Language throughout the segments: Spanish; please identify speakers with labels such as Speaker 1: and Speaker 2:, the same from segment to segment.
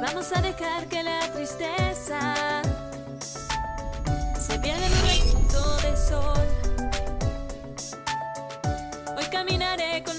Speaker 1: vamos a dejar que la tristeza se pierda en un rayito de sol. Hoy caminaré con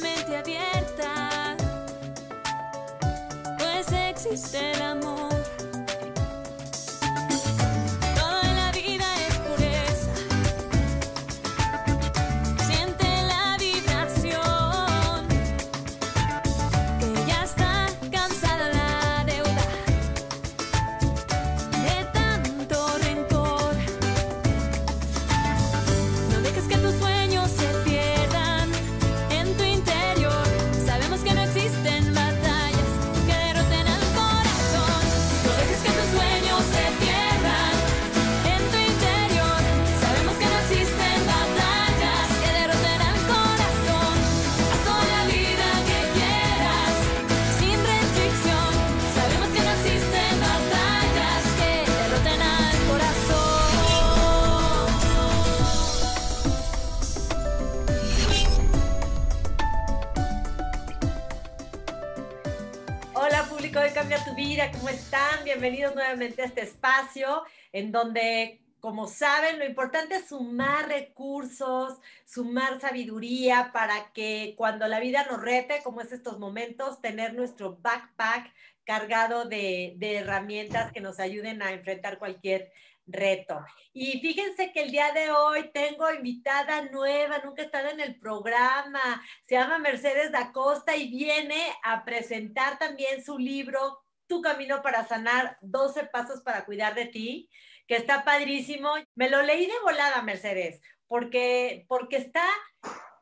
Speaker 2: Este espacio en donde, como saben, lo importante es sumar recursos, sumar sabiduría para que cuando la vida nos rete, como es estos momentos, tener nuestro backpack cargado de, herramientas que nos ayuden a enfrentar cualquier reto. Y fíjense que el día de hoy tengo invitada nueva, nunca ha estado en el programa, se llama Mercedes da Costa y viene a presentar también su libro Tu camino para sanar, 12 pasos para cuidar de ti, que está padrísimo. Me lo leí de volada, Mercedes, porque, porque está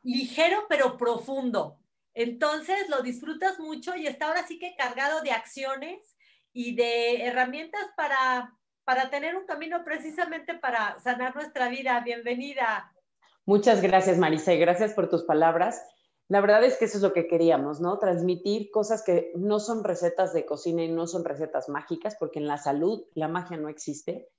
Speaker 2: ligero pero profundo. Entonces lo disfrutas mucho y está ahora sí que cargado de acciones y de herramientas para, para tener un camino precisamente para sanar nuestra vida. Bienvenida.
Speaker 3: Muchas gracias, Marisa, y gracias por tus palabras. La verdad es que eso es lo que queríamos, ¿no? Transmitir cosas que no son recetas de cocina y no son recetas mágicas, porque en la salud la magia no existe.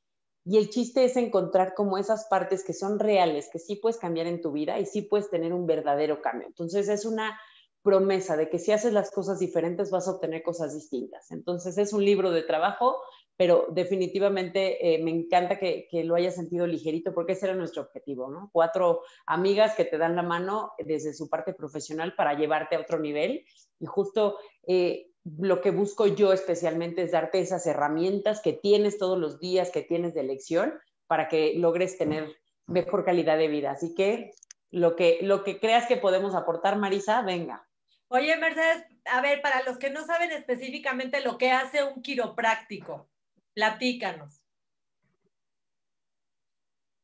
Speaker 3: Y el chiste es encontrar como esas partes que son reales, que sí puedes cambiar en tu vida y sí puedes tener un verdadero cambio. Entonces es una promesa de que si haces las cosas diferentes vas a obtener cosas distintas. Entonces es un libro de trabajo, pero definitivamente eh, me encanta que, que, lo hayas sentido ligerito porque ese era nuestro objetivo, ¿no? Cuatro amigas que te dan la mano desde su parte profesional para llevarte a otro nivel y justo eh, lo que busco yo especialmente es darte esas herramientas que tienes todos los días, que tienes de elección para que logres tener mejor calidad de vida. Así que lo que, lo que creas que podemos aportar, Marisa, venga.
Speaker 2: Oye, Mercedes, a ver, para los que no saben específicamente lo que hace un quiropráctico, platícanos.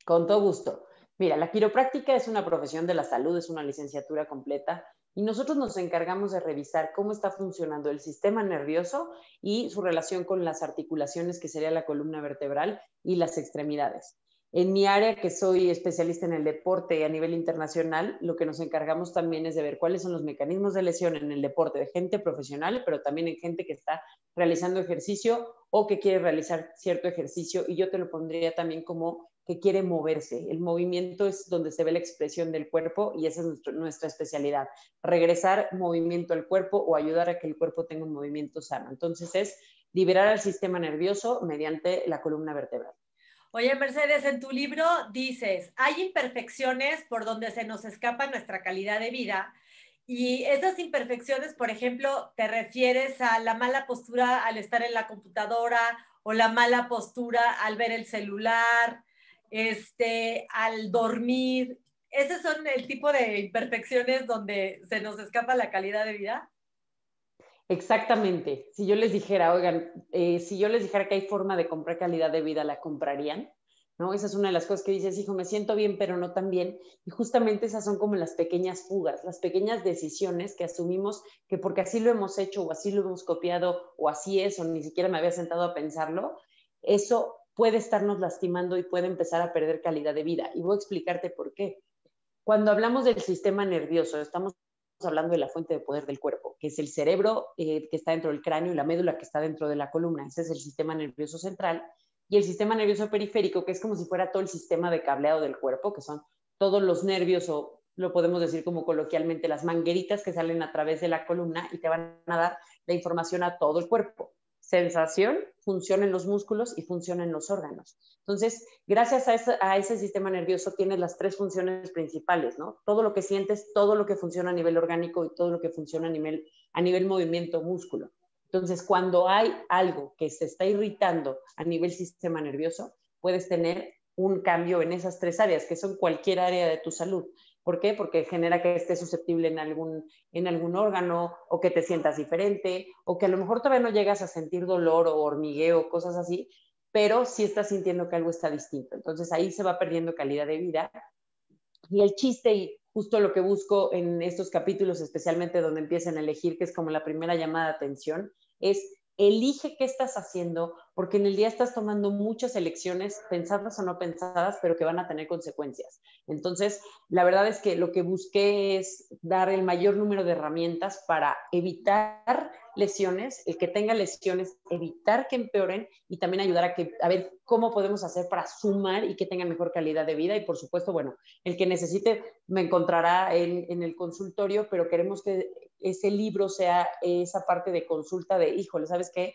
Speaker 3: Con todo gusto. Mira, la quiropráctica es una profesión de la salud, es una licenciatura completa y nosotros nos encargamos de revisar cómo está funcionando el sistema nervioso y su relación con las articulaciones, que sería la columna vertebral y las extremidades. En mi área, que soy especialista en el deporte a nivel internacional, lo que nos encargamos también es de ver cuáles son los mecanismos de lesión en el deporte de gente profesional, pero también en gente que está realizando ejercicio o que quiere realizar cierto ejercicio. Y yo te lo pondría también como que quiere moverse. El movimiento es donde se ve la expresión del cuerpo y esa es nuestra especialidad. Regresar movimiento al cuerpo o ayudar a que el cuerpo tenga un movimiento sano. Entonces es liberar al sistema nervioso mediante la columna vertebral.
Speaker 2: Oye, Mercedes, en tu libro dices, hay imperfecciones por donde se nos escapa nuestra calidad de vida. Y esas imperfecciones, por ejemplo, te refieres a la mala postura al estar en la computadora o la mala postura al ver el celular, este, al dormir. ¿Esos son el tipo de imperfecciones donde se nos escapa la calidad de vida?
Speaker 3: Exactamente. Si yo les dijera, oigan, eh, si yo les dijera que hay forma de comprar calidad de vida, ¿la comprarían? ¿No? Esa es una de las cosas que dices, hijo, me siento bien, pero no tan bien. Y justamente esas son como las pequeñas fugas, las pequeñas decisiones que asumimos que porque así lo hemos hecho o así lo hemos copiado o así es o ni siquiera me había sentado a pensarlo, eso puede estarnos lastimando y puede empezar a perder calidad de vida. Y voy a explicarte por qué. Cuando hablamos del sistema nervioso, estamos hablando de la fuente de poder del cuerpo, que es el cerebro eh, que está dentro del cráneo y la médula que está dentro de la columna. Ese es el sistema nervioso central. Y el sistema nervioso periférico, que es como si fuera todo el sistema de cableado del cuerpo, que son todos los nervios o lo podemos decir como coloquialmente, las mangueritas que salen a través de la columna y te van a dar la información a todo el cuerpo. Sensación, función en los músculos y función en los órganos. Entonces, gracias a ese, sistema nervioso tienes las tres funciones principales, ¿no? Todo lo que sientes, todo lo que funciona a nivel orgánico y todo lo que funciona a nivel, a nivel movimiento músculo. Entonces, cuando hay algo que se está irritando a nivel sistema nervioso, puedes tener un cambio en esas tres áreas, que son cualquier área de tu salud. ¿Por qué? Porque genera que estés susceptible en algún, en algún órgano o que te sientas diferente o que a lo mejor todavía no llegas a sentir dolor o hormigueo, cosas así, pero sí estás sintiendo que algo está distinto. Entonces ahí se va perdiendo calidad de vida. Y el chiste y justo lo que busco en estos capítulos, especialmente donde empiezan a elegir, que es como la primera llamada de atención, es elige qué estás haciendo, porque en el día estás tomando muchas elecciones, pensadas o no pensadas, pero que van a tener consecuencias. Entonces, la verdad es que lo que busqué es dar el mayor número de herramientas para evitar lesiones, el que tenga lesiones, evitar que empeoren y también ayudar a, que, a ver cómo podemos hacer para sumar y que tengan mejor calidad de vida. Y por supuesto, bueno, el que necesite me encontrará en, en el consultorio, pero queremos que ese libro sea esa parte de consulta de, híjole, ¿sabes qué?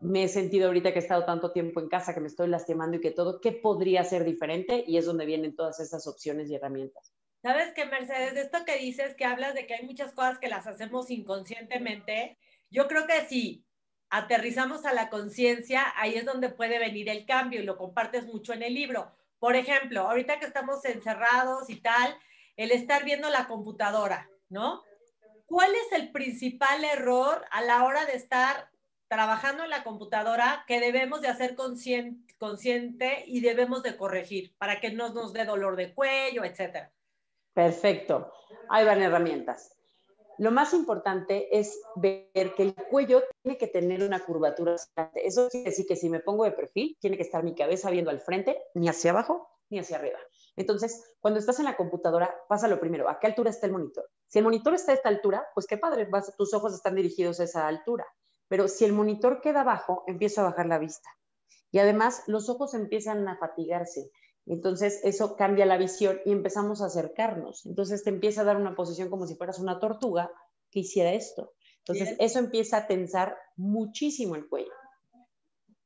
Speaker 3: Me he sentido ahorita que he estado tanto tiempo en casa, que me estoy lastimando y que todo, ¿qué podría ser diferente? Y es donde vienen todas esas opciones y herramientas.
Speaker 2: ¿Sabes qué, Mercedes? Esto que dices, que hablas de que hay muchas cosas que las hacemos inconscientemente, yo creo que si aterrizamos a la conciencia, ahí es donde puede venir el cambio y lo compartes mucho en el libro. Por ejemplo, ahorita que estamos encerrados y tal, el estar viendo la computadora, ¿no? ¿cuál es el principal error a la hora de estar trabajando en la computadora que debemos de hacer consciente, y debemos de corregir para que no nos dé dolor de cuello, etcétera?
Speaker 3: Perfecto. Ahí van herramientas. Lo más importante es ver que el cuello tiene que tener una curvatura. Eso quiere decir que si me pongo de perfil, tiene que estar mi cabeza viendo al frente, ni hacia abajo, ni hacia arriba. Entonces, cuando estás en la computadora, pasa lo primero, ¿a qué altura está el monitor? Si el monitor está a esta altura, pues qué padre, tus ojos están dirigidos a esa altura. Pero si el monitor queda abajo, empieza a bajar la vista. Y además, los ojos empiezan a fatigarse. Entonces, eso cambia la visión y empezamos a acercarnos. Entonces, te empieza a dar una posición como si fueras una tortuga que hiciera esto. Entonces, eso empieza a tensar muchísimo el cuello.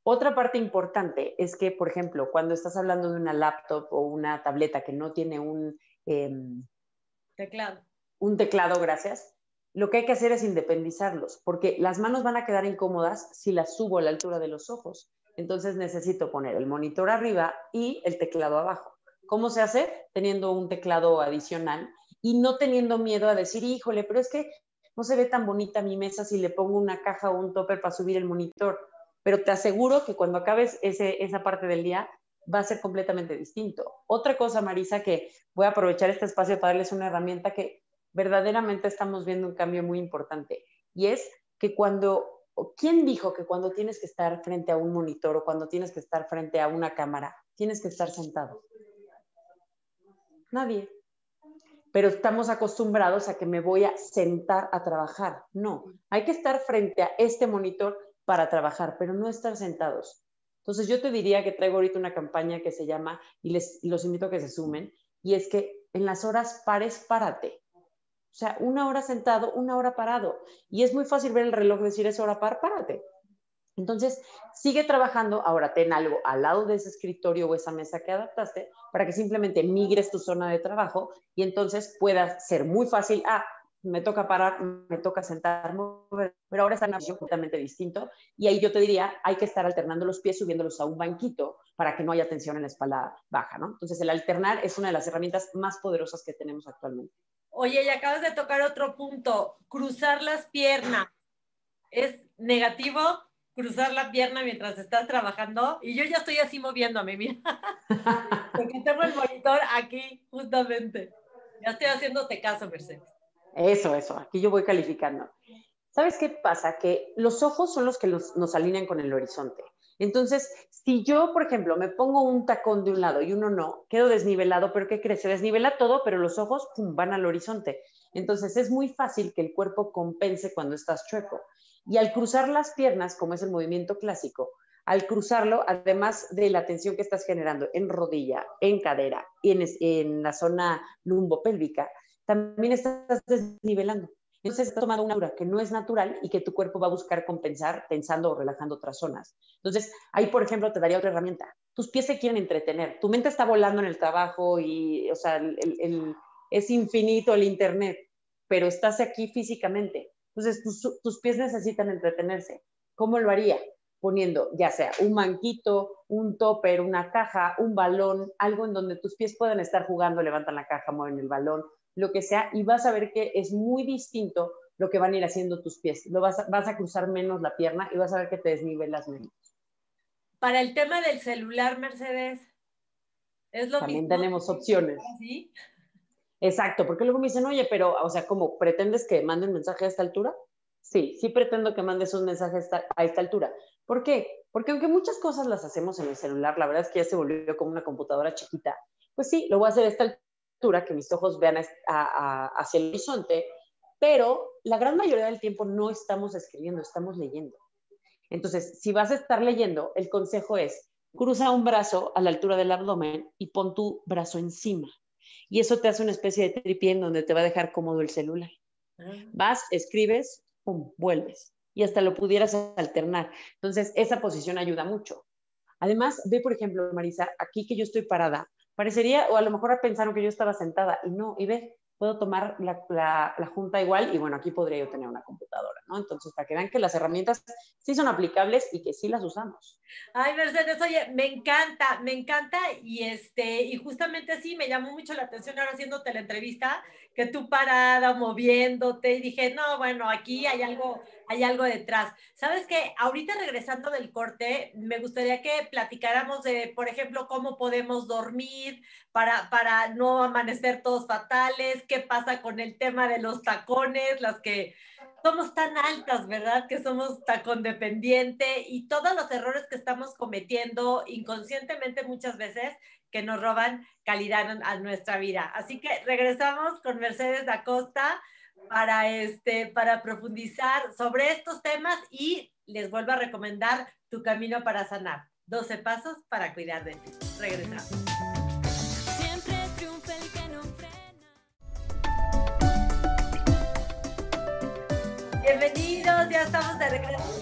Speaker 3: Otra parte importante es que, por ejemplo, cuando estás hablando de una laptop o una tableta que no tiene un em,
Speaker 2: teclado,
Speaker 3: un teclado, gracias, lo que hay que hacer es independizarlos, porque las manos van a quedar incómodas si las subo a la altura de los ojos. Entonces necesito poner el monitor arriba y el teclado abajo. ¿Cómo se hace? Teniendo un teclado adicional y no teniendo miedo a decir, híjole, pero es que no se ve tan bonita mi mesa si le pongo una caja o un topper para subir el monitor pero te aseguro que cuando acabes ese, esa parte del día va a ser completamente distinto. Otra cosa, Marisa, que voy a aprovechar este espacio para darles una herramienta que verdaderamente estamos viendo un cambio muy importante y es que cuando, ¿quién dijo que cuando tienes que estar frente a un monitor o cuando tienes que estar frente a una cámara, tienes que estar sentado? Nadie. Pero estamos acostumbrados a que me voy a sentar a trabajar. No, hay que estar frente a este monitor para trabajar, pero no estar sentados. Entonces yo te diría que traigo ahorita una campaña que se llama, y les los invito a que se sumen, y es que en las horas pares, párate. O sea, una hora sentado, una hora parado. Y es muy fácil ver el reloj decir, es hora par, párate. Entonces, sigue trabajando, ahora ten algo al lado de ese escritorio o esa mesa que adaptaste para que simplemente migres tu zona de trabajo y entonces pueda ser muy fácil, ah, me toca parar, me toca sentarme, pero ahora está en una posición completamente distinto. Y ahí yo te diría, hay que estar alternando los pies, subiéndolos a un banquito para que no haya tensión en la espalda baja, ¿no? Entonces, el alternar es una de las herramientas más poderosas que tenemos actualmente.
Speaker 2: Oye, y acabas de tocar otro punto, cruzar las piernas. ¿Es negativo cruzar la pierna mientras estás trabajando? Y yo ya estoy así moviéndome, mira. Porque tengo el monitor aquí, justamente. Ya estoy haciéndote caso, Mercedes.
Speaker 3: Eso, eso, aquí yo voy calificando. ¿Sabes qué pasa? Que los ojos son los que nos alinean con el horizonte. Entonces, si yo, por ejemplo, me pongo un tacón de un lado y uno no, quedo desnivelado, pero ¿qué crees? Se desnivela todo, pero los ojos pum, van al horizonte. Entonces, es muy fácil que el cuerpo compense cuando estás chueco. Y al cruzar las piernas, como es el movimiento clásico, al cruzarlo, además de la tensión que estás generando en rodilla, en cadera y en, en la zona lumbopélvica, también estás desnivelando. Entonces estás tomando una altura que no es natural y que tu cuerpo va a buscar compensar tensando o relajando otras zonas. Entonces, ahí, por ejemplo, te daría otra herramienta. Tus pies se quieren entretener. Tu mente está volando en el trabajo y, o sea, es infinito el Internet, pero estás aquí físicamente. Entonces, tus, tus pies necesitan entretenerse. ¿Cómo lo haría? poniendo ya sea un manquito, un topper, una caja, un balón, algo en donde tus pies puedan estar jugando, levantan la caja, mueven el balón, lo que sea, y vas a ver que es muy distinto lo que van a ir haciendo tus pies. Lo vas, a, vas a cruzar menos la pierna y vas a ver que te desnivelas menos.
Speaker 2: Para el tema del celular, Mercedes, es lo
Speaker 3: También tenemos opciones.
Speaker 2: ¿Sí?
Speaker 3: Exacto, porque luego me dicen, oye, pero, o sea, ¿cómo pretendes que mande un mensaje a esta altura? Sí, sí pretendo que mandes un mensaje a esta altura. ¿Por qué? Porque aunque muchas cosas las hacemos en el celular, la verdad es que ya se volvió como una computadora chiquita, pues sí, lo voy a hacer a esta altura, que mis ojos vean hacia el horizonte, pero la gran mayoría del tiempo no estamos escribiendo, estamos leyendo. Entonces, si vas a estar leyendo, el consejo es, cruza un brazo a la altura del abdomen y pon tu brazo encima. Y eso te hace una especie de tripié en donde te va a dejar cómodo el celular. Ah. Vas, escribes, pum, vuelves y hasta lo pudieras alternar. Entonces, esa posición ayuda mucho. Además, ve, por ejemplo, Marisa, aquí que yo estoy parada, parecería, o a lo mejor pensaron que yo estaba sentada, y no, y ve, puedo tomar la, la, junta igual y bueno, aquí podría yo tener una computadora, ¿no? Entonces, para que vean que las herramientas sí son aplicables y que sí las usamos.
Speaker 2: Ay, Mercedes, oye, me encanta, me encanta y este, y justamente sí, me llamó mucho la atención ahora haciéndote la entrevista, que tú parada, moviéndote y dije, no, bueno, aquí hay algo, hay algo detrás. ¿Sabes qué? Ahorita regresando del corte, me gustaría que platicáramos de, por ejemplo, cómo podemos dormir para, para no amanecer todos fatales, qué pasa con el tema de los tacones, las que somos tan altas, ¿verdad? Que somos tacón dependiente y todos los errores que estamos cometiendo inconscientemente muchas veces que nos roban calidad a nuestra vida. Así que regresamos con Mercedes da Costa para, este, para profundizar sobre estos temas y les vuelvo a recomendar Tu Camino para Sanar. 12 pasos para cuidar de ti. Regresamos.
Speaker 1: Siempre triunfa el que no frena.
Speaker 2: Bienvenidos, ya estamos de regreso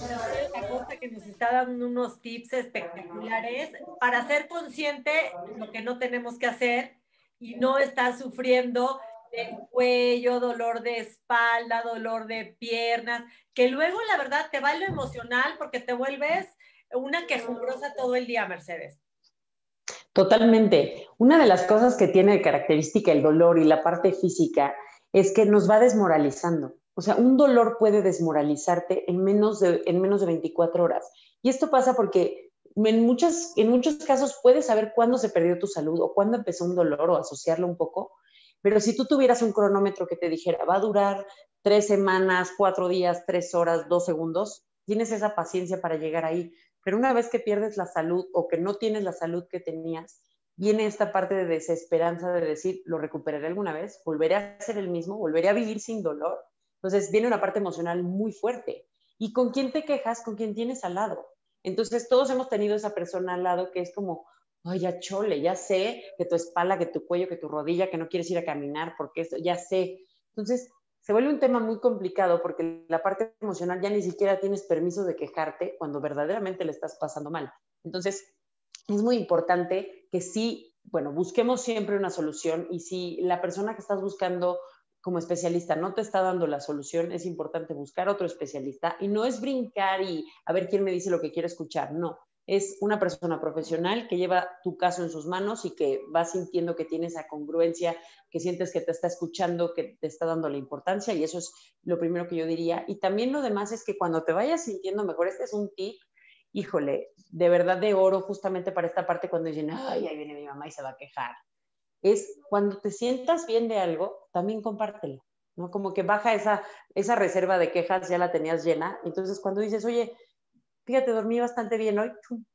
Speaker 2: que nos está dando unos tips espectaculares para ser consciente de lo que no tenemos que hacer y no estar sufriendo de cuello, dolor de espalda, dolor de piernas, que luego la verdad te va lo emocional porque te vuelves una quejumbrosa todo el día, Mercedes.
Speaker 3: Totalmente. Una de las cosas que tiene de característica el dolor y la parte física es que nos va desmoralizando. O sea, un dolor puede desmoralizarte en menos de, en menos de 24 horas. Y esto pasa porque en, muchas, en muchos casos puedes saber cuándo se perdió tu salud o cuándo empezó un dolor o asociarlo un poco, pero si tú tuvieras un cronómetro que te dijera, va a durar tres semanas, cuatro días, tres horas, dos segundos, tienes esa paciencia para llegar ahí. Pero una vez que pierdes la salud o que no tienes la salud que tenías, viene esta parte de desesperanza de decir, lo recuperaré alguna vez, volveré a ser el mismo, volveré a vivir sin dolor. Entonces viene una parte emocional muy fuerte. ¿Y con quién te quejas? Con quién tienes al lado. Entonces todos hemos tenido esa persona al lado que es como, ay, ya chole, ya sé que tu espalda, que tu cuello, que tu rodilla, que no quieres ir a caminar, porque eso, ya sé. Entonces, se vuelve un tema muy complicado porque la parte emocional ya ni siquiera tienes permiso de quejarte cuando verdaderamente le estás pasando mal. Entonces, es muy importante que sí, bueno, busquemos siempre una solución y si la persona que estás buscando como especialista no te está dando la solución, es importante buscar otro especialista y no es brincar y a ver quién me dice lo que quiero escuchar, no, es una persona profesional que lleva tu caso en sus manos y que va sintiendo que tiene esa congruencia, que sientes que te está escuchando, que te está dando la importancia y eso es lo primero que yo diría. Y también lo demás es que cuando te vayas sintiendo mejor, este es un tip, híjole, de verdad de oro justamente para esta parte cuando dicen, ay, ahí viene mi mamá y se va a quejar. Es cuando te sientas bien de algo, también compártelo, ¿no? Como que baja esa, esa reserva de quejas, ya la tenías llena. Entonces cuando dices, oye, fíjate, dormí bastante bien hoy,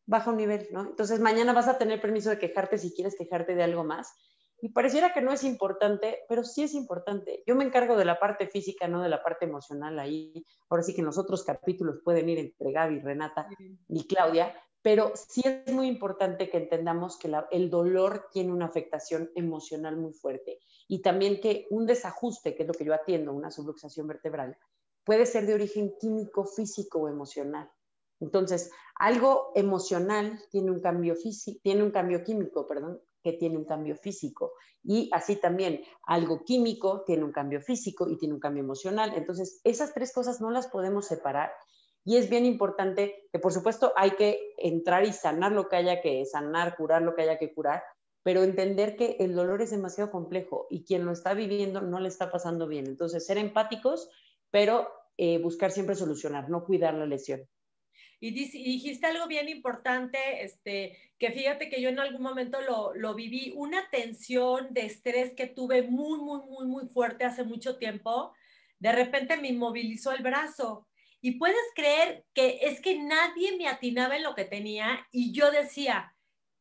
Speaker 3: baja un nivel, ¿no? Entonces mañana vas a tener permiso de quejarte si quieres quejarte de algo más. Y pareciera que no es importante, pero sí es importante. Yo me encargo de la parte física, no de la parte emocional ahí. Ahora sí que en los otros capítulos pueden ir entre Gaby, Renata y Claudia, pero sí es muy importante que entendamos que el dolor tiene una afectación emocional muy fuerte y también que un desajuste, que es lo que yo atiendo, una subluxación vertebral, puede ser de origen químico, físico o emocional. Entonces, algo emocional tiene un cambio físico, tiene un cambio químico, perdón, que tiene un cambio físico. Y así también, algo químico tiene un cambio físico y tiene un cambio emocional. Entonces, esas tres cosas no las podemos separar y es bien importante que, por supuesto, hay que entrar y sanar lo que haya que sanar, curar lo que haya que curar, pero entender que el dolor es demasiado complejo y quien lo está viviendo no le está pasando bien. Entonces, ser empáticos, pero eh, buscar siempre solucionar, no cuidar la lesión.
Speaker 2: Y, dijiste algo bien importante, este, que fíjate que yo en algún momento lo, lo, viví, una tensión de estrés que tuve muy, muy, muy, muy fuerte hace mucho tiempo, de repente me inmovilizó el brazo y puedes creer que es que nadie me atinaba en lo que tenía y yo decía,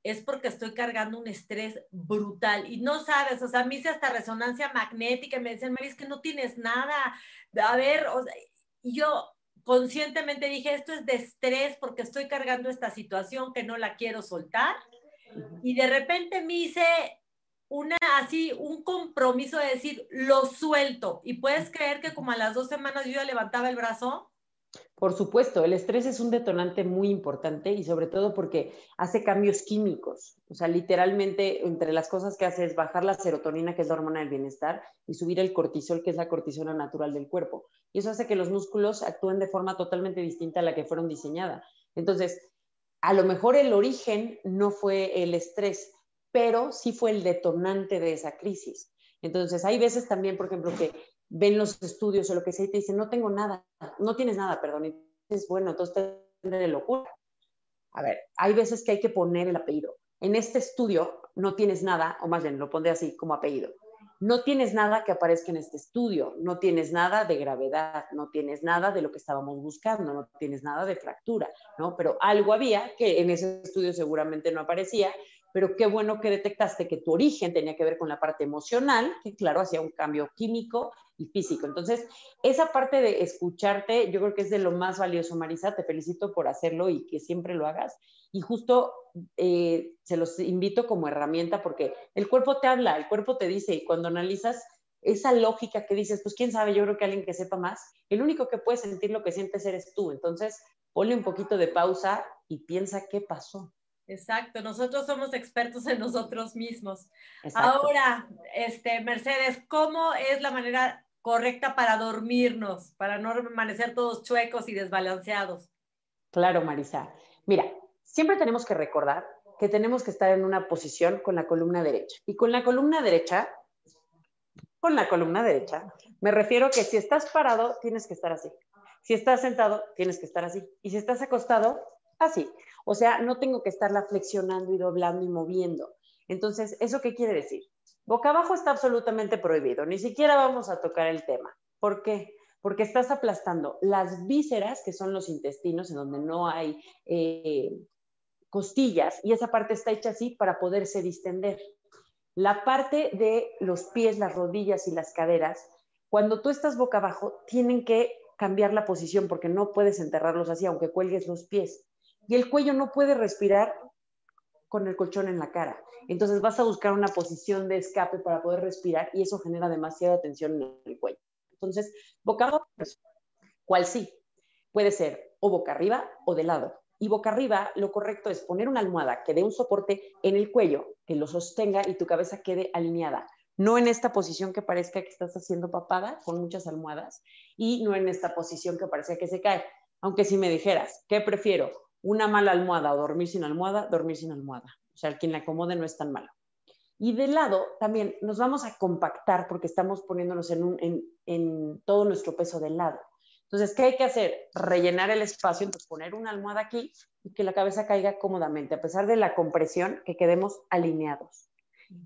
Speaker 2: es porque estoy cargando un estrés brutal. Y no sabes, o sea, me hice hasta resonancia magnética y me decían, María, es que no tienes nada, a ver, o sea, y yo conscientemente dije, esto es de estrés porque estoy cargando esta situación que no la quiero soltar y de repente me hice una así, un compromiso de decir, lo suelto y puedes creer que como a las dos semanas yo ya levantaba el brazo
Speaker 3: por supuesto, el estrés es un detonante muy importante y sobre todo porque hace cambios químicos. O sea, literalmente entre las cosas que hace es bajar la serotonina, que es la hormona del bienestar, y subir el cortisol, que es la cortisona natural del cuerpo. Y eso hace que los músculos actúen de forma totalmente distinta a la que fueron diseñadas. Entonces, a lo mejor el origen no fue el estrés, pero sí fue el detonante de esa crisis. Entonces, hay veces también, por ejemplo, que ven los estudios o lo que sea y te dicen, no tengo nada, no tienes nada, perdón. Y dices, bueno, entonces de locura. A ver, hay veces que hay que poner el apellido. En este estudio no tienes nada, o más bien lo pondré así como apellido. No tienes nada que aparezca en este estudio, no tienes nada de gravedad, no tienes nada de lo que estábamos buscando, no tienes nada de fractura, ¿no? Pero algo había que en ese estudio seguramente no aparecía, pero qué bueno que detectaste que tu origen tenía que ver con la parte emocional, que claro, hacía un cambio químico y físico. Entonces, esa parte de escucharte, yo creo que es de lo más valioso, Marisa, te felicito por hacerlo y que siempre lo hagas. Y justo eh, se los invito como herramienta porque el cuerpo te habla, el cuerpo te dice, y cuando analizas esa lógica que dices, pues quién sabe, yo creo que alguien que sepa más, el único que puede sentir lo que sientes eres tú. Entonces, ponle un poquito de pausa y piensa qué pasó.
Speaker 2: Exacto, nosotros somos expertos en nosotros mismos. Ahora, este, Mercedes, ¿cómo es la manera correcta para dormirnos, para no permanecer todos chuecos y desbalanceados?
Speaker 3: Claro, Marisa. Mira, siempre tenemos que recordar que tenemos que estar en una posición con la columna derecha. Y con la columna derecha, con la columna derecha, me refiero que si estás parado, tienes que estar así. Si estás sentado, tienes que estar así. Y si estás acostado, así. O sea, no tengo que estarla flexionando y doblando y moviendo. Entonces, ¿eso qué quiere decir? Boca abajo está absolutamente prohibido, ni siquiera vamos a tocar el tema. ¿Por qué? Porque estás aplastando las vísceras, que son los intestinos, en donde no hay eh, costillas, y esa parte está hecha así para poderse distender. La parte de los pies, las rodillas y las caderas, cuando tú estás boca abajo, tienen que cambiar la posición porque no puedes enterrarlos así, aunque cuelgues los pies y el cuello no puede respirar con el colchón en la cara. Entonces vas a buscar una posición de escape para poder respirar y eso genera demasiada tensión en el cuello. Entonces, boca pues, ¿cuál sí? Puede ser o boca arriba o de lado. Y boca arriba, lo correcto es poner una almohada que dé un soporte en el cuello, que lo sostenga y tu cabeza quede alineada. No en esta posición que parezca que estás haciendo papada con muchas almohadas y no en esta posición que parece que se cae. Aunque si me dijeras, ¿qué prefiero? Una mala almohada o dormir sin almohada, dormir sin almohada. O sea, quien la acomode no es tan malo. Y de lado también nos vamos a compactar porque estamos poniéndonos en, en, todo nuestro peso del lado. Entonces, ¿qué hay que hacer? Rellenar el espacio, entonces poner una almohada aquí y que la cabeza caiga cómodamente, a pesar de la compresión, que quedemos alineados.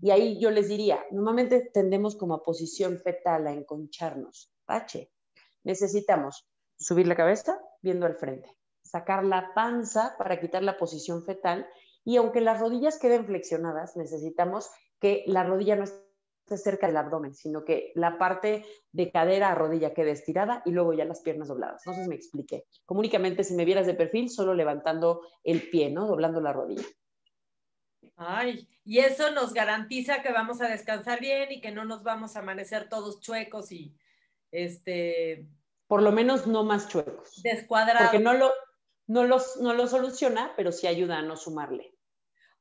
Speaker 3: Y ahí yo les diría, normalmente tendemos como a posición fetal a enconcharnos. H. Necesitamos subir la cabeza viendo al frente sacar la panza para quitar la posición fetal y aunque las rodillas queden flexionadas, necesitamos que la rodilla no esté cerca del abdomen, sino que la parte de cadera a rodilla quede estirada y luego ya las piernas dobladas. No sé si me expliqué. Como únicamente si me vieras de perfil, solo levantando el pie, ¿no? Doblando la rodilla.
Speaker 2: Ay, y eso nos garantiza que vamos a descansar bien y que no nos vamos a amanecer todos chuecos y este
Speaker 3: por lo menos no más chuecos.
Speaker 2: Descuadrados.
Speaker 3: Porque no lo, no, los, no lo soluciona, pero sí ayuda a no sumarle.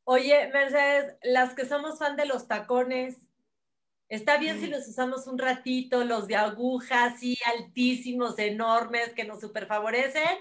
Speaker 2: Oye, Mercedes, las que somos fan de los tacones, ¿está bien si los usamos un ratito, los de aguja así altísimos, enormes, que nos super favorecen?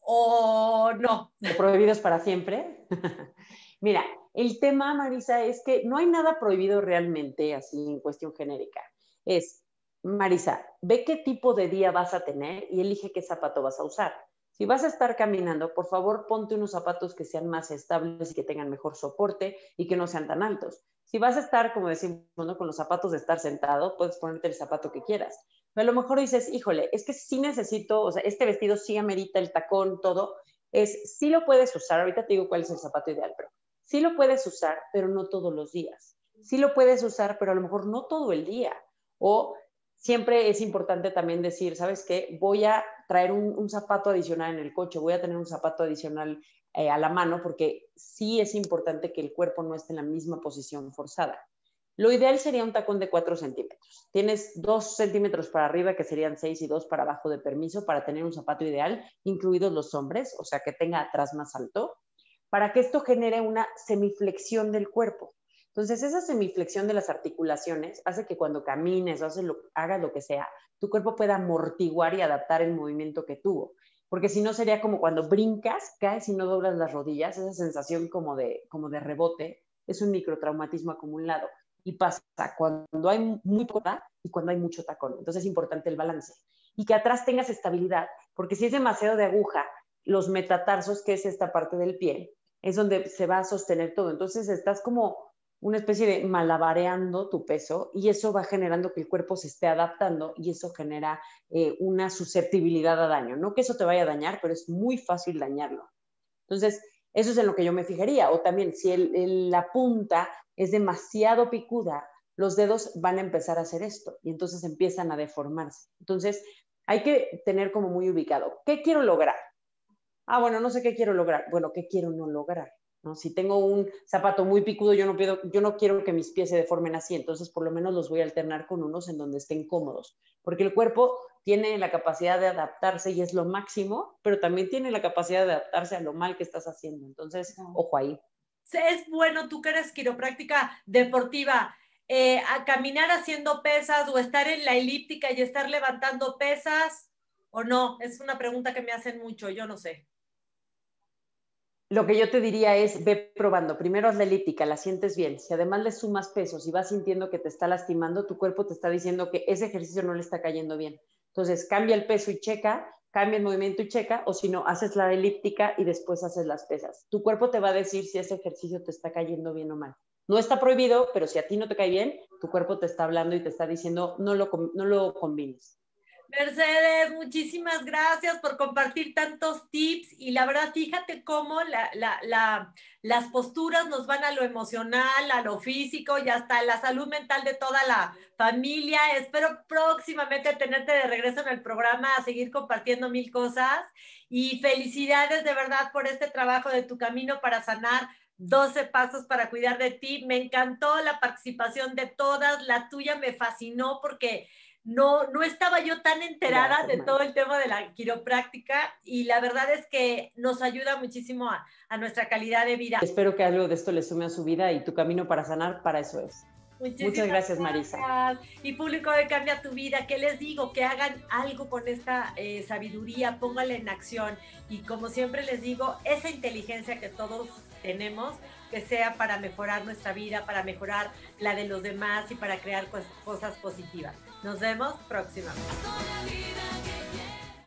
Speaker 2: ¿O no?
Speaker 3: ¿Prohibidos para siempre? Mira, el tema, Marisa, es que no hay nada prohibido realmente así en cuestión genérica. Es Marisa, ve qué tipo de día vas a tener y elige qué zapato vas a usar. Si vas a estar caminando, por favor, ponte unos zapatos que sean más estables y que tengan mejor soporte y que no sean tan altos. Si vas a estar, como decimos, con los zapatos de estar sentado, puedes ponerte el zapato que quieras. Pero a lo mejor dices, híjole, es que sí necesito, o sea, este vestido sí amerita el tacón, todo. Es, sí lo puedes usar, ahorita te digo cuál es el zapato ideal, pero sí lo puedes usar, pero no todos los días. Sí lo puedes usar, pero a lo mejor no todo el día. O siempre es importante también decir, ¿sabes qué? Voy a traer un, zapato adicional en el coche, voy a tener un zapato adicional eh, a la mano, porque sí es importante que el cuerpo no esté en la misma posición forzada. Lo ideal sería un tacón de 4 centímetros. Tienes 2 centímetros para arriba, que serían 6 y 2 para abajo de permiso, para tener un zapato ideal, incluidos los hombres, o sea, que tenga atrás más alto, para que esto genere una semiflexión del cuerpo. Entonces, esa semiflexión de las articulaciones hace que cuando camines o hagas lo que sea, tu cuerpo pueda amortiguar y adaptar el movimiento que tuvo. Porque si no sería como cuando brincas, caes y no doblas las rodillas, esa sensación como de, como de rebote, es un microtraumatismo acumulado. Y pasa cuando hay muy poca y cuando hay mucho tacón. Entonces es importante el balance. Y que atrás tengas estabilidad, porque si es demasiado de aguja, los metatarsos, que es esta parte del pie, es donde se va a sostener todo. Entonces estás como una especie de malabareando tu peso y eso va generando que el cuerpo se esté adaptando y eso genera eh, una susceptibilidad a daño. No que eso te vaya a dañar, pero es muy fácil dañarlo. Entonces, eso es en lo que yo me fijaría. O también, si la punta es demasiado picuda, los dedos van a empezar a hacer esto y entonces empiezan a deformarse. Entonces, hay que tener como muy ubicado, ¿qué quiero lograr? Ah, bueno, no sé qué quiero lograr. Bueno, ¿qué quiero no lograr? Si tengo un zapato muy picudo, yo no, pido, yo no quiero que mis pies se deformen así, entonces por lo menos los voy a alternar con unos en donde estén cómodos, porque el cuerpo tiene la capacidad de adaptarse y es lo máximo, pero también tiene la capacidad de adaptarse a lo mal que estás haciendo, entonces, ojo ahí.
Speaker 2: Es bueno, tú que eres quiropráctica deportiva, eh, a caminar haciendo pesas o estar en la elíptica y estar levantando pesas o no? Es una pregunta que me hacen mucho, yo no sé
Speaker 3: lo que yo te diría es, ve probando. Primero haz la elíptica, la sientes bien. Si además le sumas pesos y vas sintiendo que te está lastimando, tu cuerpo te está diciendo que ese ejercicio no le está cayendo bien. Entonces, cambia el peso y checa, cambia el movimiento y checa, o si no, haces la elíptica y después haces las pesas. Tu cuerpo te va a decir si ese ejercicio te está cayendo bien o mal. No está prohibido, pero si a ti no te cae bien, tu cuerpo te está hablando y te está diciendo, no lo, no lo combines.
Speaker 2: Mercedes, muchísimas gracias por compartir tantos tips y la verdad, fíjate cómo las posturas nos van a lo emocional, a lo físico y hasta la salud mental de toda la familia. Espero próximamente tenerte de regreso en el programa a seguir compartiendo mil cosas y felicidades de verdad por este trabajo de tu camino para sanar 12 pasos para cuidar de ti. Me encantó la participación de todas, la tuya me fascinó porque no, no estaba yo tan enterada de todo el tema de la quiropráctica y la verdad es que nos ayuda muchísimo a, nuestra calidad de vida.
Speaker 3: Espero que algo de esto le sume a su vida y tu camino para sanar, para eso es. Muchas gracias, Marisa.
Speaker 2: Y público de Cambia tu Vida, ¿qué les digo? Que hagan algo con esta eh, sabiduría, póngala en acción. Y como siempre les digo, esa inteligencia que todos tenemos, que sea para mejorar nuestra vida, para mejorar la de los demás y para crear cosas positivas. Nos vemos próximamente.